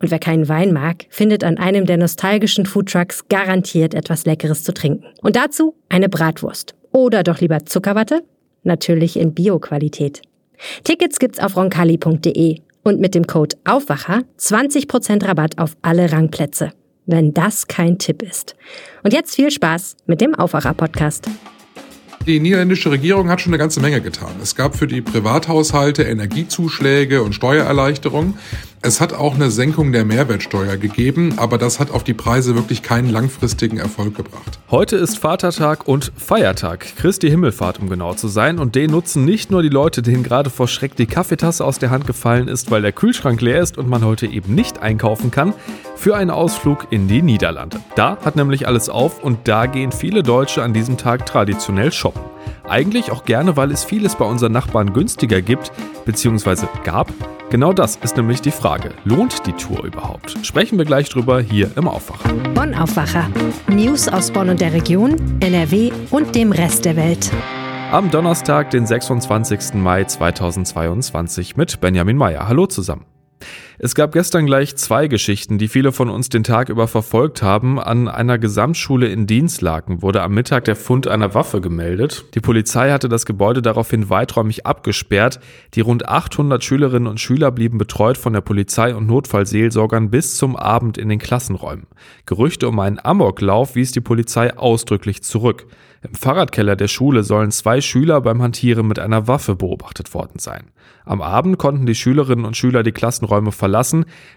und wer keinen Wein mag, findet an einem der nostalgischen Foodtrucks garantiert etwas Leckeres zu trinken. Und dazu eine Bratwurst. Oder doch lieber Zuckerwatte? Natürlich in Bio-Qualität. Tickets gibt's auf roncalli.de und mit dem Code Aufwacher 20% Rabatt auf alle Rangplätze. Wenn das kein Tipp ist. Und jetzt viel Spaß mit dem Aufwacher-Podcast. Die niederländische Regierung hat schon eine ganze Menge getan. Es gab für die Privathaushalte Energiezuschläge und Steuererleichterungen. Es hat auch eine Senkung der Mehrwertsteuer gegeben, aber das hat auf die Preise wirklich keinen langfristigen Erfolg gebracht. Heute ist Vatertag und Feiertag, Christi Himmelfahrt, um genau zu sein. Und den nutzen nicht nur die Leute, denen gerade vor Schreck die Kaffeetasse aus der Hand gefallen ist, weil der Kühlschrank leer ist und man heute eben nicht einkaufen kann, für einen Ausflug in die Niederlande. Da hat nämlich alles auf und da gehen viele Deutsche an diesem Tag traditionell shoppen. Eigentlich auch gerne, weil es vieles bei unseren Nachbarn günstiger gibt, beziehungsweise gab. Genau das ist nämlich die Frage. Lohnt die Tour überhaupt? Sprechen wir gleich drüber hier im Aufwacher. Bonn Aufwacher. News aus Bonn und der Region, NRW und dem Rest der Welt. Am Donnerstag, den 26. Mai 2022 mit Benjamin Meyer. Hallo zusammen. Es gab gestern gleich zwei Geschichten, die viele von uns den Tag über verfolgt haben. An einer Gesamtschule in Dienstlaken wurde am Mittag der Fund einer Waffe gemeldet. Die Polizei hatte das Gebäude daraufhin weiträumig abgesperrt. Die rund 800 Schülerinnen und Schüler blieben betreut von der Polizei und Notfallseelsorgern bis zum Abend in den Klassenräumen. Gerüchte um einen Amoklauf wies die Polizei ausdrücklich zurück. Im Fahrradkeller der Schule sollen zwei Schüler beim Hantieren mit einer Waffe beobachtet worden sein. Am Abend konnten die Schülerinnen und Schüler die Klassenräume verlassen.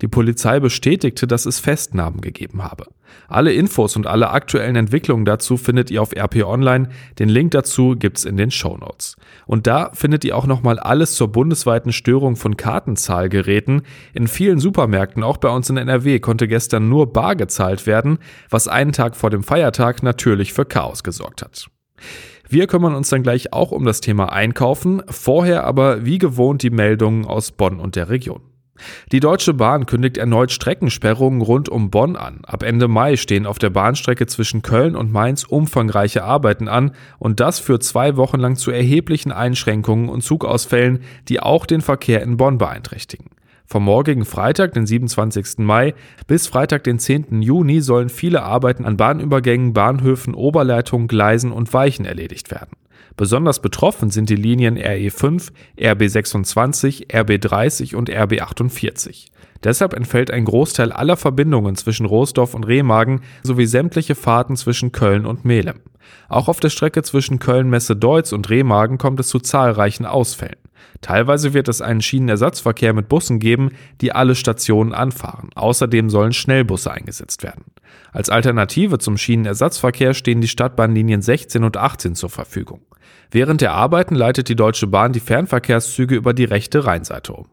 Die Polizei bestätigte, dass es Festnahmen gegeben habe. Alle Infos und alle aktuellen Entwicklungen dazu findet ihr auf RP Online. Den Link dazu gibt's in den Show Notes. Und da findet ihr auch nochmal alles zur bundesweiten Störung von Kartenzahlgeräten. In vielen Supermärkten, auch bei uns in NRW, konnte gestern nur bar gezahlt werden, was einen Tag vor dem Feiertag natürlich für Chaos gesorgt hat. Wir kümmern uns dann gleich auch um das Thema Einkaufen, vorher aber wie gewohnt die Meldungen aus Bonn und der Region. Die Deutsche Bahn kündigt erneut Streckensperrungen rund um Bonn an. Ab Ende Mai stehen auf der Bahnstrecke zwischen Köln und Mainz umfangreiche Arbeiten an und das führt zwei Wochen lang zu erheblichen Einschränkungen und Zugausfällen, die auch den Verkehr in Bonn beeinträchtigen. Vom morgigen Freitag, den 27. Mai, bis Freitag, den 10. Juni sollen viele Arbeiten an Bahnübergängen, Bahnhöfen, Oberleitungen, Gleisen und Weichen erledigt werden. Besonders betroffen sind die Linien RE5, RB26, RB30 und RB48. Deshalb entfällt ein Großteil aller Verbindungen zwischen Roosdorf und Remagen sowie sämtliche Fahrten zwischen Köln und Melem. Auch auf der Strecke zwischen Köln-Messe-Deutz und Remagen kommt es zu zahlreichen Ausfällen. Teilweise wird es einen Schienenersatzverkehr mit Bussen geben, die alle Stationen anfahren. Außerdem sollen Schnellbusse eingesetzt werden. Als Alternative zum Schienenersatzverkehr stehen die Stadtbahnlinien 16 und 18 zur Verfügung. Während der Arbeiten leitet die Deutsche Bahn die Fernverkehrszüge über die rechte Rheinseite um.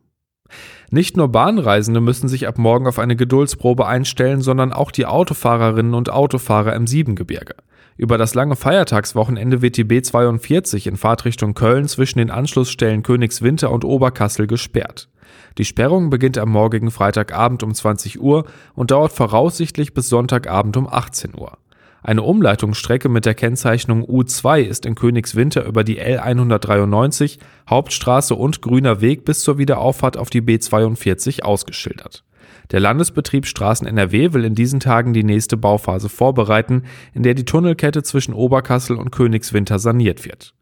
Nicht nur Bahnreisende müssen sich ab morgen auf eine Geduldsprobe einstellen, sondern auch die Autofahrerinnen und Autofahrer im Siebengebirge. Über das lange Feiertagswochenende wird die B42 in Fahrtrichtung Köln zwischen den Anschlussstellen Königswinter und Oberkassel gesperrt. Die Sperrung beginnt am morgigen Freitagabend um 20 Uhr und dauert voraussichtlich bis Sonntagabend um 18 Uhr. Eine Umleitungsstrecke mit der Kennzeichnung U2 ist in Königswinter über die L193, Hauptstraße und Grüner Weg bis zur Wiederauffahrt auf die B42 ausgeschildert. Der Landesbetrieb Straßen NRW will in diesen Tagen die nächste Bauphase vorbereiten, in der die Tunnelkette zwischen Oberkassel und Königswinter saniert wird.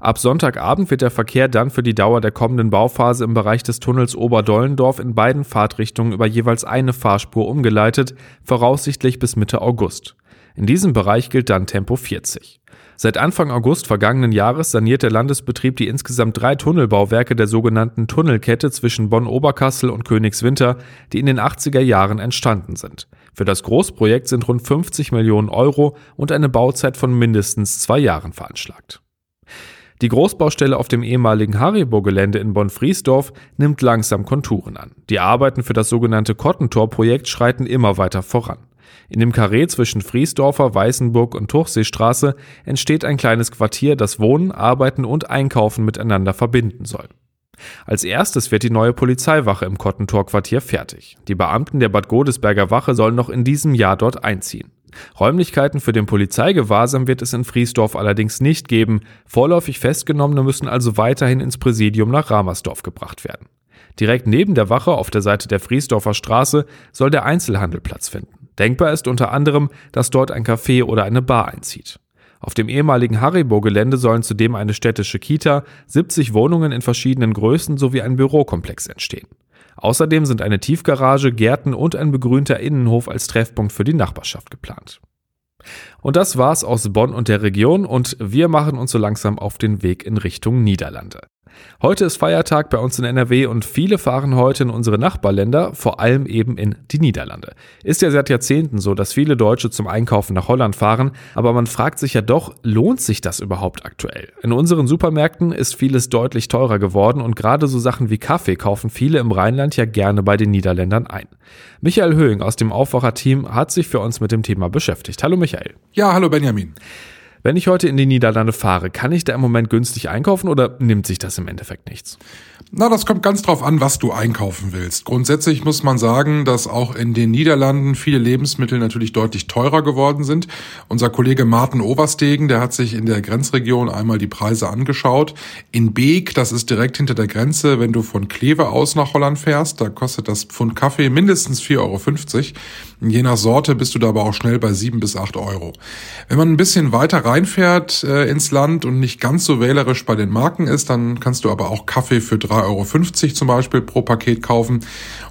Ab Sonntagabend wird der Verkehr dann für die Dauer der kommenden Bauphase im Bereich des Tunnels Oberdollendorf in beiden Fahrtrichtungen über jeweils eine Fahrspur umgeleitet, voraussichtlich bis Mitte August. In diesem Bereich gilt dann Tempo 40. Seit Anfang August vergangenen Jahres saniert der Landesbetrieb die insgesamt drei Tunnelbauwerke der sogenannten Tunnelkette zwischen Bonn-Oberkassel und Königswinter, die in den 80er Jahren entstanden sind. Für das Großprojekt sind rund 50 Millionen Euro und eine Bauzeit von mindestens zwei Jahren veranschlagt. Die Großbaustelle auf dem ehemaligen Haribo-Gelände in Bonn-Friesdorf nimmt langsam Konturen an. Die Arbeiten für das sogenannte Kottentor-Projekt schreiten immer weiter voran. In dem Karree zwischen Friesdorfer, Weißenburg und Tuchseestraße entsteht ein kleines Quartier, das Wohnen, Arbeiten und Einkaufen miteinander verbinden soll. Als erstes wird die neue Polizeiwache im Kottentor-Quartier fertig. Die Beamten der Bad Godesberger Wache sollen noch in diesem Jahr dort einziehen. Räumlichkeiten für den Polizeigewahrsam wird es in Friesdorf allerdings nicht geben. Vorläufig Festgenommene müssen also weiterhin ins Präsidium nach Ramersdorf gebracht werden. Direkt neben der Wache auf der Seite der Friesdorfer Straße soll der Einzelhandel Platz finden. Denkbar ist unter anderem, dass dort ein Café oder eine Bar einzieht. Auf dem ehemaligen Haribo-Gelände sollen zudem eine städtische Kita, 70 Wohnungen in verschiedenen Größen sowie ein Bürokomplex entstehen. Außerdem sind eine Tiefgarage, Gärten und ein begrünter Innenhof als Treffpunkt für die Nachbarschaft geplant. Und das war's aus Bonn und der Region und wir machen uns so langsam auf den Weg in Richtung Niederlande. Heute ist Feiertag bei uns in NRW und viele fahren heute in unsere Nachbarländer, vor allem eben in die Niederlande. Ist ja seit Jahrzehnten so, dass viele Deutsche zum Einkaufen nach Holland fahren, aber man fragt sich ja doch, lohnt sich das überhaupt aktuell? In unseren Supermärkten ist vieles deutlich teurer geworden und gerade so Sachen wie Kaffee kaufen viele im Rheinland ja gerne bei den Niederländern ein. Michael Höhing aus dem Aufwacher-Team hat sich für uns mit dem Thema beschäftigt. Hallo Michael. Ja, hallo Benjamin. Wenn ich heute in die Niederlande fahre, kann ich da im Moment günstig einkaufen oder nimmt sich das im Endeffekt nichts? Na, das kommt ganz drauf an, was du einkaufen willst. Grundsätzlich muss man sagen, dass auch in den Niederlanden viele Lebensmittel natürlich deutlich teurer geworden sind. Unser Kollege Martin Overstegen, der hat sich in der Grenzregion einmal die Preise angeschaut. In Beek, das ist direkt hinter der Grenze, wenn du von Kleve aus nach Holland fährst, da kostet das Pfund Kaffee mindestens 4,50 Euro. Je nach Sorte bist du da aber auch schnell bei 7 bis 8 Euro. Wenn man ein bisschen weiter reinfährt äh, ins Land und nicht ganz so wählerisch bei den Marken ist, dann kannst du aber auch Kaffee für 3,50 Euro zum Beispiel pro Paket kaufen.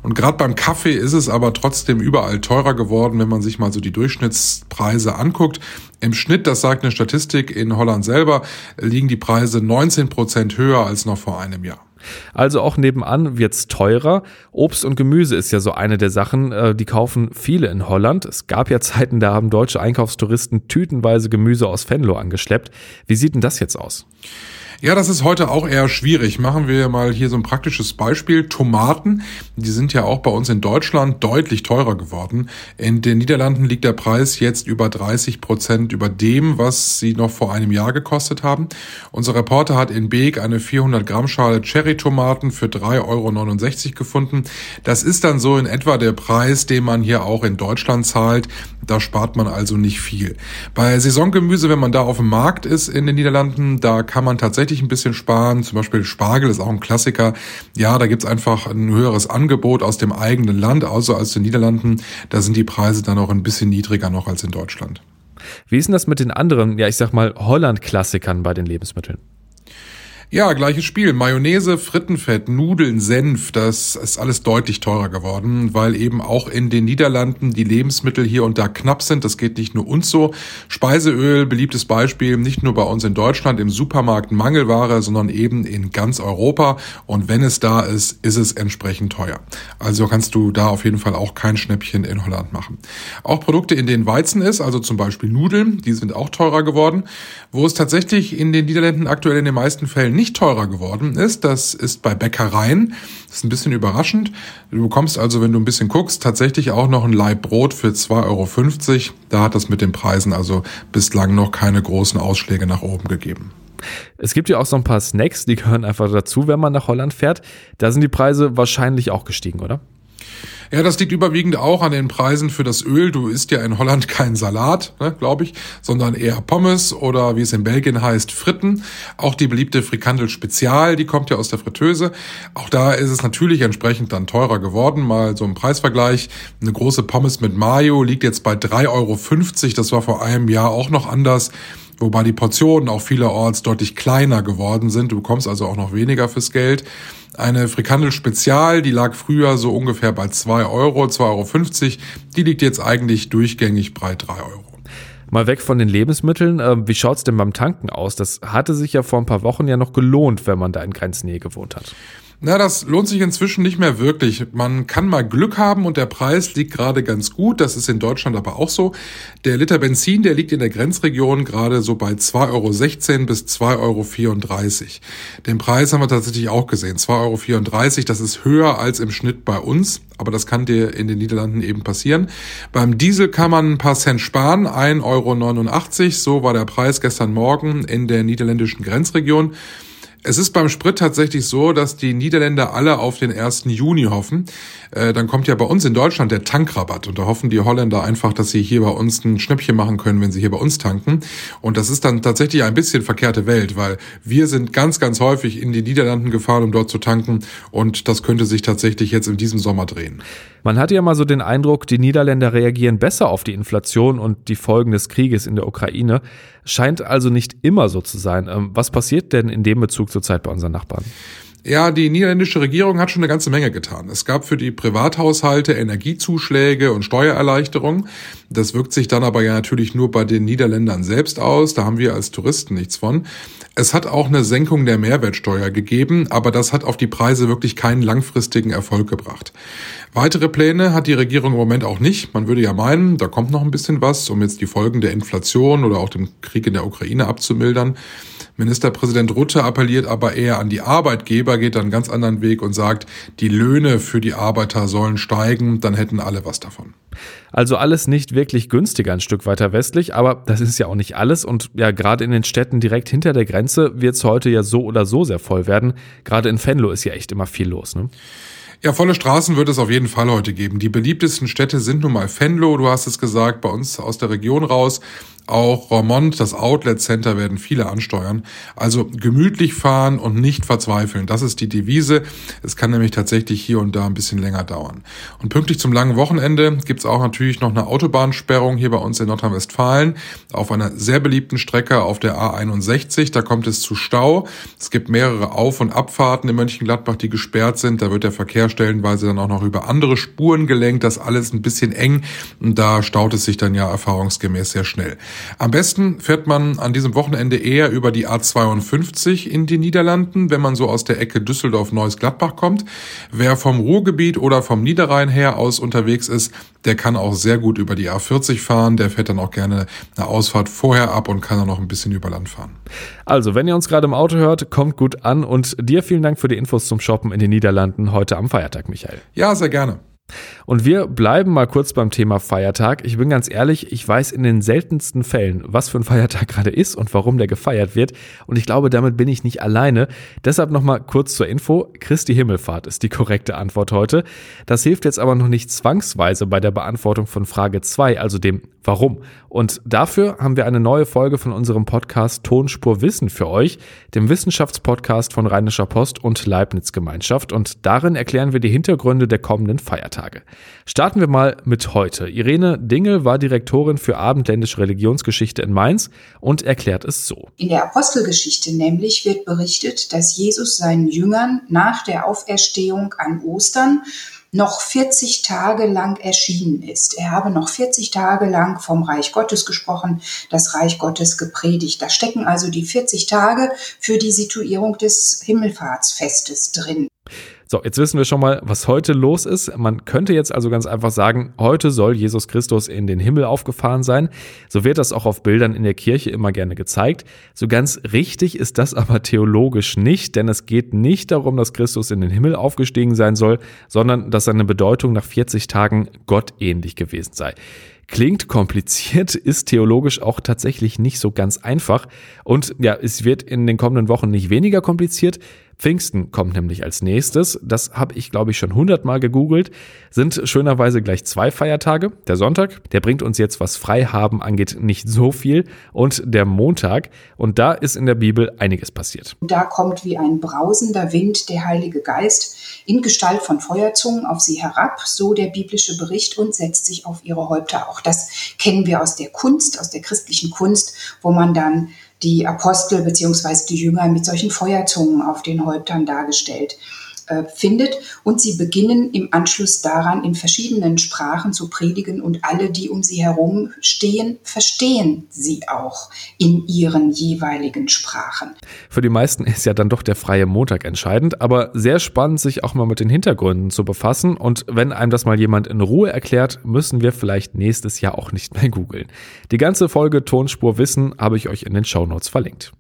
Und gerade beim Kaffee ist es aber trotzdem überall teurer geworden, wenn man sich mal so die Durchschnittspreise anguckt. Im Schnitt, das sagt eine Statistik in Holland selber, liegen die Preise 19 Prozent höher als noch vor einem Jahr. Also auch nebenan wird's teurer. Obst und Gemüse ist ja so eine der Sachen, äh, die kaufen viele in Holland. Es gab ja Zeiten, da haben deutsche Einkaufstouristen tütenweise Gemüse aus Venlo angeschleppt. Wie sieht denn das jetzt aus? Ja, das ist heute auch eher schwierig. Machen wir mal hier so ein praktisches Beispiel. Tomaten, die sind ja auch bei uns in Deutschland deutlich teurer geworden. In den Niederlanden liegt der Preis jetzt über 30 Prozent über dem, was sie noch vor einem Jahr gekostet haben. Unser Reporter hat in Beek eine 400 Gramm Schale Cherry-Tomaten für 3,69 Euro gefunden. Das ist dann so in etwa der Preis, den man hier auch in Deutschland zahlt. Da spart man also nicht viel. Bei Saisongemüse, wenn man da auf dem Markt ist in den Niederlanden, da kann man tatsächlich tatsächlich ein bisschen sparen. Zum Beispiel Spargel ist auch ein Klassiker. Ja, da gibt's einfach ein höheres Angebot aus dem eigenen Land, also als den Niederlanden. Da sind die Preise dann auch ein bisschen niedriger noch als in Deutschland. Wie ist denn das mit den anderen, ja, ich sag mal, Holland-Klassikern bei den Lebensmitteln? Ja, gleiches Spiel. Mayonnaise, Frittenfett, Nudeln, Senf, das ist alles deutlich teurer geworden, weil eben auch in den Niederlanden die Lebensmittel hier und da knapp sind. Das geht nicht nur uns so. Speiseöl, beliebtes Beispiel, nicht nur bei uns in Deutschland im Supermarkt Mangelware, sondern eben in ganz Europa. Und wenn es da ist, ist es entsprechend teuer. Also kannst du da auf jeden Fall auch kein Schnäppchen in Holland machen. Auch Produkte, in denen Weizen ist, also zum Beispiel Nudeln, die sind auch teurer geworden. Wo es tatsächlich in den Niederlanden aktuell in den meisten Fällen nicht teurer geworden ist, das ist bei Bäckereien. Das ist ein bisschen überraschend. Du bekommst also, wenn du ein bisschen guckst, tatsächlich auch noch ein Laib Brot für 2,50 Euro. Da hat das mit den Preisen also bislang noch keine großen Ausschläge nach oben gegeben. Es gibt ja auch so ein paar Snacks, die gehören einfach dazu, wenn man nach Holland fährt. Da sind die Preise wahrscheinlich auch gestiegen, oder? Ja, das liegt überwiegend auch an den Preisen für das Öl. Du isst ja in Holland keinen Salat, ne, glaube ich, sondern eher Pommes oder wie es in Belgien heißt, Fritten. Auch die beliebte Frikandel Spezial, die kommt ja aus der Fritteuse. Auch da ist es natürlich entsprechend dann teurer geworden. Mal so ein Preisvergleich. Eine große Pommes mit Mayo liegt jetzt bei 3,50 Euro. Das war vor einem Jahr auch noch anders wobei die Portionen auch vielerorts deutlich kleiner geworden sind. Du bekommst also auch noch weniger fürs Geld. Eine Frikandel Spezial, die lag früher so ungefähr bei 2 Euro, 2,50 Euro. Die liegt jetzt eigentlich durchgängig bei 3 Euro. Mal weg von den Lebensmitteln, äh, wie schaut's denn beim Tanken aus? Das hatte sich ja vor ein paar Wochen ja noch gelohnt, wenn man da in Grenznähe gewohnt hat. Na, das lohnt sich inzwischen nicht mehr wirklich. Man kann mal Glück haben und der Preis liegt gerade ganz gut. Das ist in Deutschland aber auch so. Der Liter Benzin, der liegt in der Grenzregion gerade so bei 2,16 Euro bis 2,34 Euro. Den Preis haben wir tatsächlich auch gesehen. 2,34 Euro, das ist höher als im Schnitt bei uns. Aber das kann dir in den Niederlanden eben passieren. Beim Diesel kann man ein paar Cent sparen. 1,89 Euro. So war der Preis gestern Morgen in der niederländischen Grenzregion. Es ist beim Sprit tatsächlich so, dass die Niederländer alle auf den 1. Juni hoffen. Äh, dann kommt ja bei uns in Deutschland der Tankrabatt und da hoffen die Holländer einfach, dass sie hier bei uns ein Schnäppchen machen können, wenn sie hier bei uns tanken. Und das ist dann tatsächlich ein bisschen verkehrte Welt, weil wir sind ganz, ganz häufig in die Niederlanden gefahren, um dort zu tanken und das könnte sich tatsächlich jetzt in diesem Sommer drehen. Man hatte ja mal so den Eindruck, die Niederländer reagieren besser auf die Inflation und die Folgen des Krieges in der Ukraine. Scheint also nicht immer so zu sein. Ähm, was passiert denn in dem Bezug zurzeit bei unseren Nachbarn? Ja, die niederländische Regierung hat schon eine ganze Menge getan. Es gab für die Privathaushalte Energiezuschläge und Steuererleichterungen. Das wirkt sich dann aber ja natürlich nur bei den Niederländern selbst aus. Da haben wir als Touristen nichts von. Es hat auch eine Senkung der Mehrwertsteuer gegeben, aber das hat auf die Preise wirklich keinen langfristigen Erfolg gebracht. Weitere Pläne hat die Regierung im Moment auch nicht. Man würde ja meinen, da kommt noch ein bisschen was, um jetzt die Folgen der Inflation oder auch dem Krieg in der Ukraine abzumildern. Ministerpräsident Rutte appelliert aber eher an die Arbeitgeber, geht einen ganz anderen Weg und sagt, die Löhne für die Arbeiter sollen steigen, dann hätten alle was davon. Also alles nicht wirklich günstiger ein Stück weiter westlich, aber das ist ja auch nicht alles und ja, gerade in den Städten direkt hinter der Grenze wird es heute ja so oder so sehr voll werden. Gerade in Venlo ist ja echt immer viel los, ne? Ja, volle Straßen wird es auf jeden Fall heute geben. Die beliebtesten Städte sind nun mal Venlo, du hast es gesagt, bei uns aus der Region raus. Auch Romont, das Outlet Center, werden viele ansteuern. Also gemütlich fahren und nicht verzweifeln. Das ist die Devise. Es kann nämlich tatsächlich hier und da ein bisschen länger dauern. Und pünktlich zum langen Wochenende gibt's auch natürlich noch eine Autobahnsperrung hier bei uns in Nordrhein-Westfalen auf einer sehr beliebten Strecke auf der A61. Da kommt es zu Stau. Es gibt mehrere Auf- und Abfahrten in Mönchengladbach, die gesperrt sind. Da wird der Verkehr stellenweise dann auch noch über andere Spuren gelenkt. Das alles ein bisschen eng und da staut es sich dann ja erfahrungsgemäß sehr schnell. Am besten fährt man an diesem Wochenende eher über die A52 in die Niederlanden, wenn man so aus der Ecke Düsseldorf-Neuss-Gladbach kommt. Wer vom Ruhrgebiet oder vom Niederrhein her aus unterwegs ist, der kann auch sehr gut über die A40 fahren. Der fährt dann auch gerne eine Ausfahrt vorher ab und kann dann noch ein bisschen über Land fahren. Also, wenn ihr uns gerade im Auto hört, kommt gut an und dir vielen Dank für die Infos zum Shoppen in den Niederlanden heute am Feiertag, Michael. Ja, sehr gerne. Und wir bleiben mal kurz beim Thema Feiertag. Ich bin ganz ehrlich, ich weiß in den seltensten Fällen, was für ein Feiertag gerade ist und warum der gefeiert wird. Und ich glaube, damit bin ich nicht alleine. Deshalb nochmal kurz zur Info. Christi Himmelfahrt ist die korrekte Antwort heute. Das hilft jetzt aber noch nicht zwangsweise bei der Beantwortung von Frage 2, also dem Warum. Und dafür haben wir eine neue Folge von unserem Podcast Tonspur Wissen für euch, dem Wissenschaftspodcast von Rheinischer Post und Leibniz Gemeinschaft. Und darin erklären wir die Hintergründe der kommenden Feiertage. Starten wir mal mit heute. Irene Dingel war Direktorin für abendländische Religionsgeschichte in Mainz und erklärt es so. In der Apostelgeschichte nämlich wird berichtet, dass Jesus seinen Jüngern nach der Auferstehung an Ostern noch 40 Tage lang erschienen ist. Er habe noch 40 Tage lang vom Reich Gottes gesprochen, das Reich Gottes gepredigt. Da stecken also die 40 Tage für die Situierung des Himmelfahrtsfestes drin. So, jetzt wissen wir schon mal, was heute los ist. Man könnte jetzt also ganz einfach sagen, heute soll Jesus Christus in den Himmel aufgefahren sein. So wird das auch auf Bildern in der Kirche immer gerne gezeigt. So ganz richtig ist das aber theologisch nicht, denn es geht nicht darum, dass Christus in den Himmel aufgestiegen sein soll, sondern dass seine Bedeutung nach 40 Tagen gottähnlich gewesen sei. Klingt kompliziert, ist theologisch auch tatsächlich nicht so ganz einfach. Und ja, es wird in den kommenden Wochen nicht weniger kompliziert. Pfingsten kommt nämlich als nächstes. Das habe ich, glaube ich, schon hundertmal gegoogelt. Sind schönerweise gleich zwei Feiertage. Der Sonntag, der bringt uns jetzt, was Freihaben angeht, nicht so viel. Und der Montag. Und da ist in der Bibel einiges passiert. Da kommt wie ein brausender Wind der Heilige Geist in Gestalt von Feuerzungen auf sie herab, so der biblische Bericht, und setzt sich auf ihre Häupter. Auch das kennen wir aus der Kunst, aus der christlichen Kunst, wo man dann die Apostel beziehungsweise die Jünger mit solchen Feuerzungen auf den Häuptern dargestellt. Äh, findet. Und sie beginnen im Anschluss daran in verschiedenen Sprachen zu predigen und alle, die um sie herum stehen, verstehen sie auch in ihren jeweiligen Sprachen. Für die meisten ist ja dann doch der freie Montag entscheidend, aber sehr spannend, sich auch mal mit den Hintergründen zu befassen. Und wenn einem das mal jemand in Ruhe erklärt, müssen wir vielleicht nächstes Jahr auch nicht mehr googeln. Die ganze Folge Tonspur Wissen habe ich euch in den Shownotes verlinkt.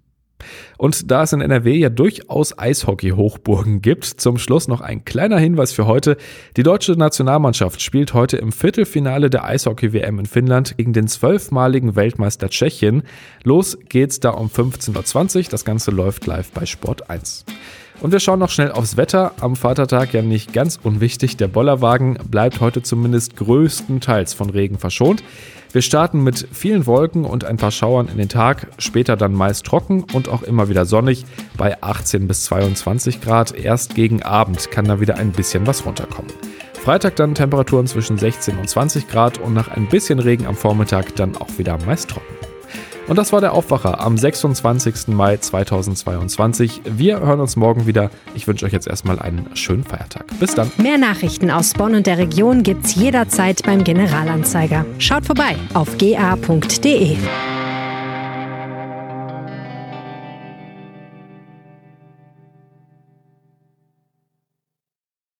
Und da es in NRW ja durchaus Eishockey-Hochburgen gibt, zum Schluss noch ein kleiner Hinweis für heute. Die deutsche Nationalmannschaft spielt heute im Viertelfinale der Eishockey-WM in Finnland gegen den zwölfmaligen Weltmeister Tschechien. Los geht's da um 15.20 Uhr. Das Ganze läuft live bei Sport 1. Und wir schauen noch schnell aufs Wetter. Am Vatertag ja nicht ganz unwichtig. Der Bollerwagen bleibt heute zumindest größtenteils von Regen verschont. Wir starten mit vielen Wolken und ein paar Schauern in den Tag, später dann meist trocken und auch immer wieder sonnig bei 18 bis 22 Grad. Erst gegen Abend kann da wieder ein bisschen was runterkommen. Freitag dann Temperaturen zwischen 16 und 20 Grad und nach ein bisschen Regen am Vormittag dann auch wieder meist trocken. Und das war der Aufwacher am 26. Mai 2022. Wir hören uns morgen wieder. Ich wünsche euch jetzt erstmal einen schönen Feiertag. Bis dann. Mehr Nachrichten aus Bonn und der Region gibt's jederzeit beim Generalanzeiger. Schaut vorbei auf ga.de.